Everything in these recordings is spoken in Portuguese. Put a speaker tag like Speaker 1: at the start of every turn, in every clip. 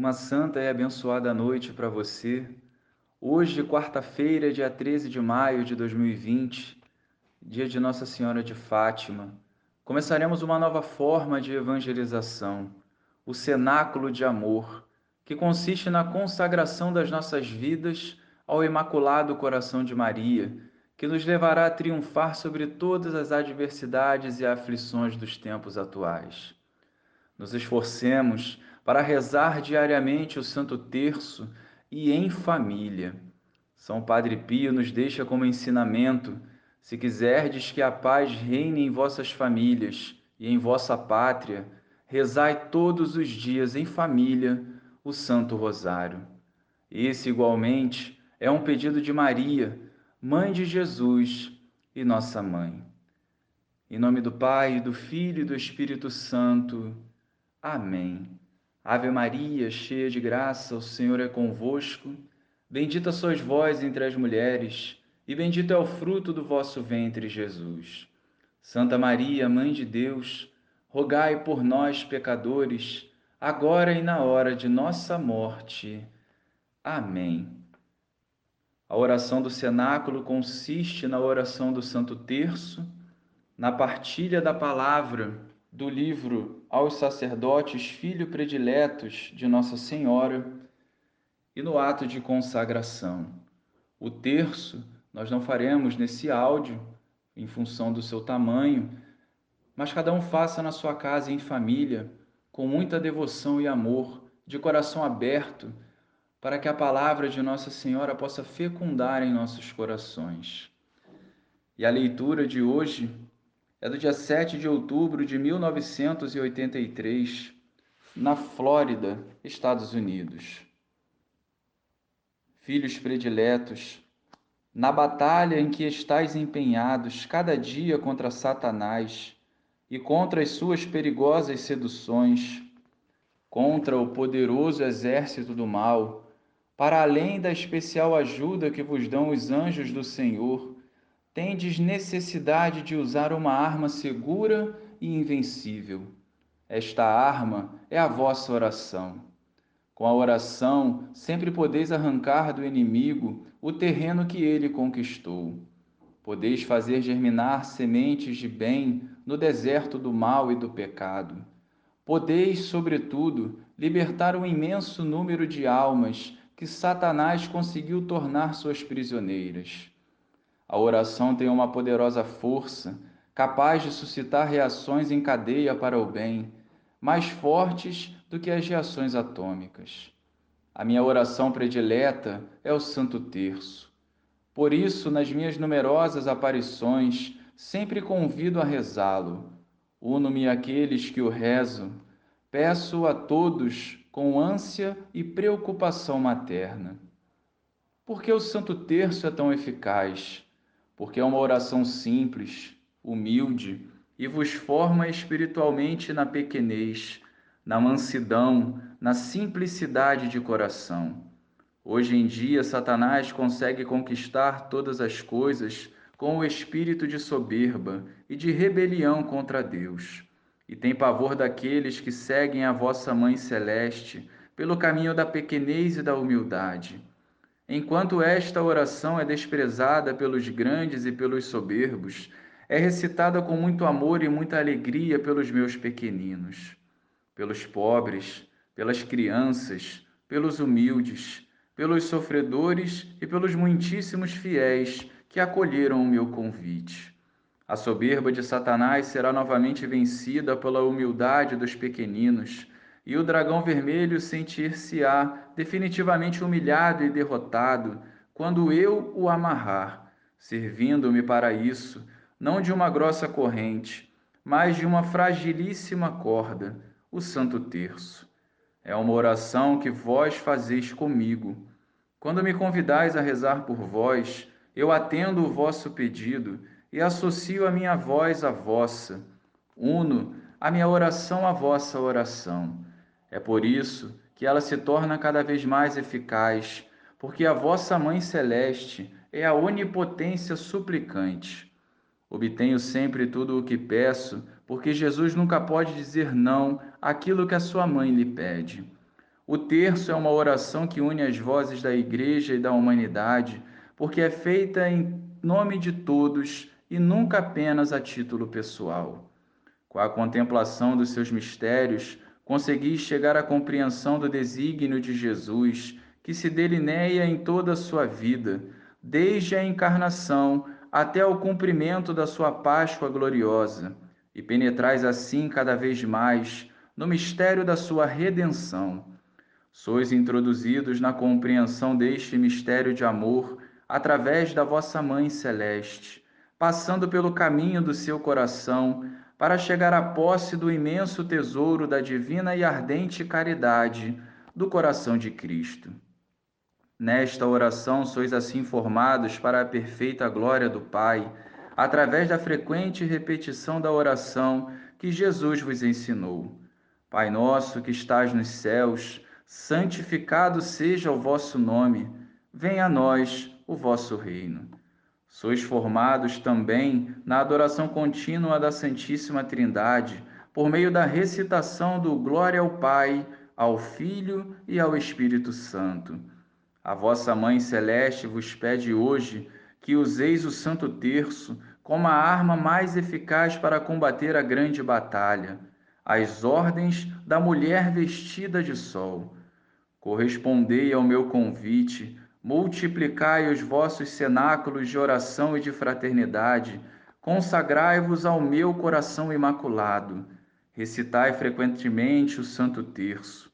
Speaker 1: Uma santa e abençoada noite para você. Hoje, quarta-feira, dia 13 de maio de 2020, dia de Nossa Senhora de Fátima, começaremos uma nova forma de evangelização, o cenáculo de amor, que consiste na consagração das nossas vidas ao Imaculado Coração de Maria, que nos levará a triunfar sobre todas as adversidades e aflições dos tempos atuais. Nos esforcemos para rezar diariamente o Santo Terço e em família. São Padre Pio nos deixa como ensinamento: se quiserdes que a paz reine em vossas famílias e em vossa pátria, rezai todos os dias em família o Santo Rosário. Esse, igualmente, é um pedido de Maria, Mãe de Jesus e nossa mãe. Em nome do Pai, do Filho e do Espírito Santo. Amém. Ave Maria, cheia de graça, o Senhor é convosco. Bendita sois vós entre as mulheres, e bendito é o fruto do vosso ventre, Jesus. Santa Maria, Mãe de Deus, rogai por nós, pecadores, agora e na hora de nossa morte. Amém. A oração do cenáculo consiste na oração do Santo Terço, na partilha da palavra do livro Aos Sacerdotes Filho Prediletos de Nossa Senhora e no ato de consagração. O terço nós não faremos nesse áudio, em função do seu tamanho, mas cada um faça na sua casa e em família, com muita devoção e amor, de coração aberto, para que a palavra de Nossa Senhora possa fecundar em nossos corações. E a leitura de hoje é do dia 7 de outubro de 1983, na Flórida, Estados Unidos. Filhos prediletos, na batalha em que estáis empenhados cada dia contra Satanás e contra as suas perigosas seduções, contra o poderoso exército do mal, para além da especial ajuda que vos dão os anjos do Senhor, tendes necessidade de usar uma arma segura e invencível. Esta arma é a vossa oração. Com a oração, sempre podeis arrancar do inimigo o terreno que ele conquistou. Podeis fazer germinar sementes de bem no deserto do mal e do pecado. Podeis, sobretudo, libertar um imenso número de almas que Satanás conseguiu tornar suas prisioneiras. A oração tem uma poderosa força, capaz de suscitar reações em cadeia para o bem, mais fortes do que as reações atômicas. A minha oração predileta é o Santo Terço. Por isso, nas minhas numerosas aparições, sempre convido a rezá-lo. Uno-me àqueles que o rezam. Peço a todos com ânsia e preocupação materna. Por que o Santo Terço é tão eficaz? Porque é uma oração simples, humilde e vos forma espiritualmente na pequenez, na mansidão, na simplicidade de coração. Hoje em dia, Satanás consegue conquistar todas as coisas com o espírito de soberba e de rebelião contra Deus, e tem pavor daqueles que seguem a vossa Mãe Celeste pelo caminho da pequenez e da humildade Enquanto esta oração é desprezada pelos grandes e pelos soberbos, é recitada com muito amor e muita alegria pelos meus pequeninos, pelos pobres, pelas crianças, pelos humildes, pelos sofredores e pelos muitíssimos fiéis que acolheram o meu convite. A soberba de Satanás será novamente vencida pela humildade dos pequeninos e o dragão vermelho sentir-se-á definitivamente humilhado e derrotado quando eu o amarrar, servindo-me para isso, não de uma grossa corrente, mas de uma fragilíssima corda, o Santo Terço. É uma oração que vós fazeis comigo. Quando me convidais a rezar por vós, eu atendo o vosso pedido e associo a minha voz à vossa. Uno a minha oração à vossa oração é por isso que ela se torna cada vez mais eficaz, porque a vossa Mãe Celeste é a onipotência suplicante. Obtenho sempre tudo o que peço, porque Jesus nunca pode dizer não àquilo que a sua mãe lhe pede. O terço é uma oração que une as vozes da Igreja e da humanidade, porque é feita em nome de todos e nunca apenas a título pessoal. Com a contemplação dos seus mistérios, consegui chegar à compreensão do desígnio de Jesus, que se delineia em toda a sua vida, desde a encarnação até o cumprimento da sua Páscoa gloriosa, e penetrais assim cada vez mais no mistério da sua redenção. Sois introduzidos na compreensão deste mistério de amor através da vossa Mãe Celeste, passando pelo caminho do seu coração para chegar à posse do imenso tesouro da divina e ardente caridade do coração de Cristo. Nesta oração sois assim formados para a perfeita glória do Pai, através da frequente repetição da oração que Jesus vos ensinou. Pai nosso que estás nos céus, santificado seja o vosso nome, venha a nós o vosso reino. Sois formados também na adoração contínua da Santíssima Trindade, por meio da recitação do Glória ao Pai, ao Filho e ao Espírito Santo a vossa Mãe Celeste vos pede hoje que useis o Santo Terço como a arma mais eficaz para combater a grande batalha, as ordens da mulher vestida de sol. Correspondei ao meu convite, multiplicai os vossos cenáculos de oração e de fraternidade, consagrai-vos ao meu coração imaculado, recitai frequentemente o Santo Terço.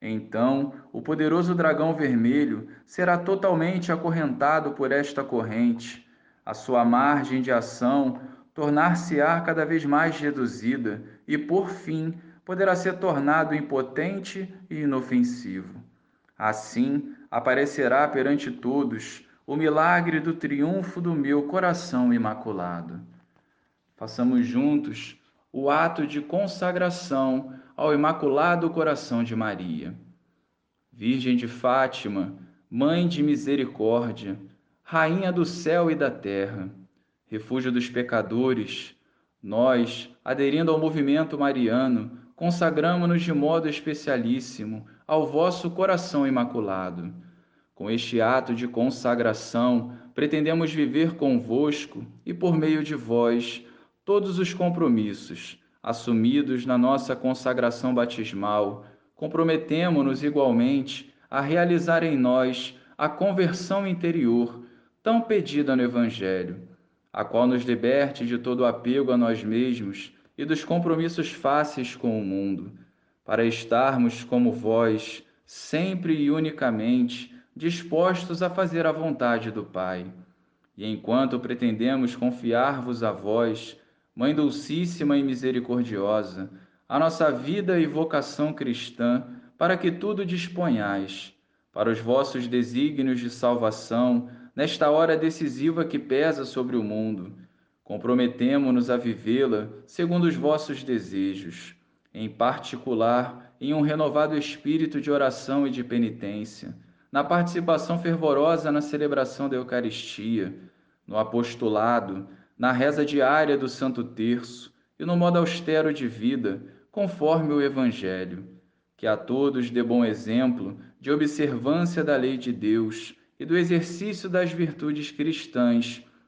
Speaker 1: Então, o poderoso dragão vermelho será totalmente acorrentado por esta corrente. A sua margem de ação tornar-se-á cada vez mais reduzida e, por fim, poderá ser tornado impotente e inofensivo. Assim, aparecerá perante todos o milagre do triunfo do meu coração imaculado. Façamos juntos o ato de consagração ao Imaculado Coração de Maria. Virgem de Fátima, Mãe de Misericórdia, Rainha do céu e da terra, refúgio dos pecadores, nós, aderindo ao movimento mariano, consagramos-nos de modo especialíssimo ao vosso coração imaculado. Com este ato de consagração, pretendemos viver convosco e, por meio de vós, todos os compromissos assumidos na nossa consagração batismal, comprometemo-nos igualmente a realizar em nós a conversão interior tão pedida no Evangelho, a qual nos liberte de todo apego a nós mesmos e dos compromissos fáceis com o mundo, para estarmos como vós, sempre e unicamente dispostos a fazer a vontade do Pai. E enquanto pretendemos confiar-vos a vós, Mãe Dulcíssima e Misericordiosa, a nossa vida e vocação cristã, para que tudo disponhais, para os vossos desígnios de salvação, nesta hora decisiva que pesa sobre o mundo. Comprometemo-nos a vivê-la segundo os vossos desejos, em particular em um renovado espírito de oração e de penitência, na participação fervorosa na celebração da Eucaristia, no apostolado, na reza diária do Santo Terço e no modo austero de vida, conforme o Evangelho, que a todos dê bom exemplo de observância da lei de Deus e do exercício das virtudes cristãs,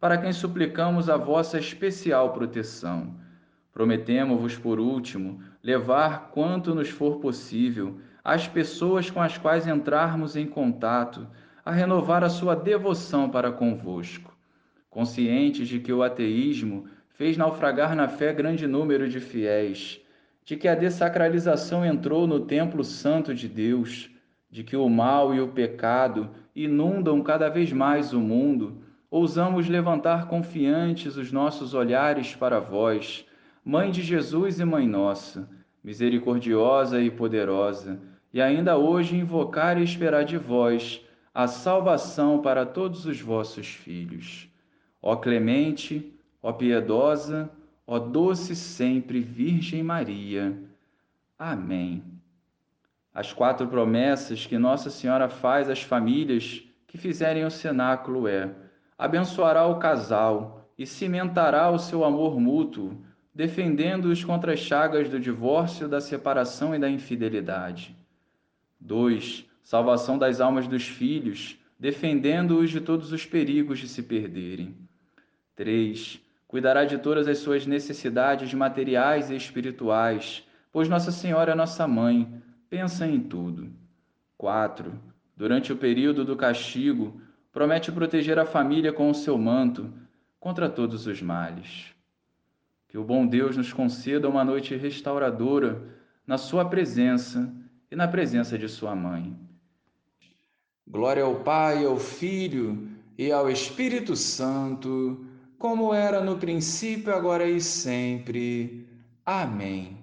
Speaker 1: para quem suplicamos a vossa especial proteção. Prometemos-vos, por último, levar quanto nos for possível as pessoas com as quais entrarmos em contato a renovar a sua devoção para convosco. Conscientes de que o ateísmo fez naufragar na fé grande número de fiéis, de que a dessacralização entrou no templo santo de Deus, de que o mal e o pecado inundam cada vez mais o mundo, ousamos levantar confiantes os nossos olhares para vós, Mãe de Jesus e Mãe Nossa, misericordiosa e poderosa, e ainda hoje invocar e esperar de vós a salvação para todos os vossos filhos. Ó clemente, ó piedosa, ó doce sempre Virgem Maria. Amém. As quatro promessas que Nossa Senhora faz às famílias que fizerem o cenáculo é: abençoará o casal e cimentará o seu amor mútuo, defendendo-os contra as chagas do divórcio, da separação e da infidelidade. 2. Salvação das almas dos filhos, defendendo-os de todos os perigos de se perderem. 3. Cuidará de todas as suas necessidades materiais e espirituais, pois Nossa Senhora é nossa mãe, pensa em tudo. 4. Durante o período do castigo, promete proteger a família com o seu manto contra todos os males. Que o bom Deus nos conceda uma noite restauradora na Sua presença e na presença de Sua mãe. Glória ao Pai, ao Filho e ao Espírito Santo, como era no princípio, agora e sempre. Amém.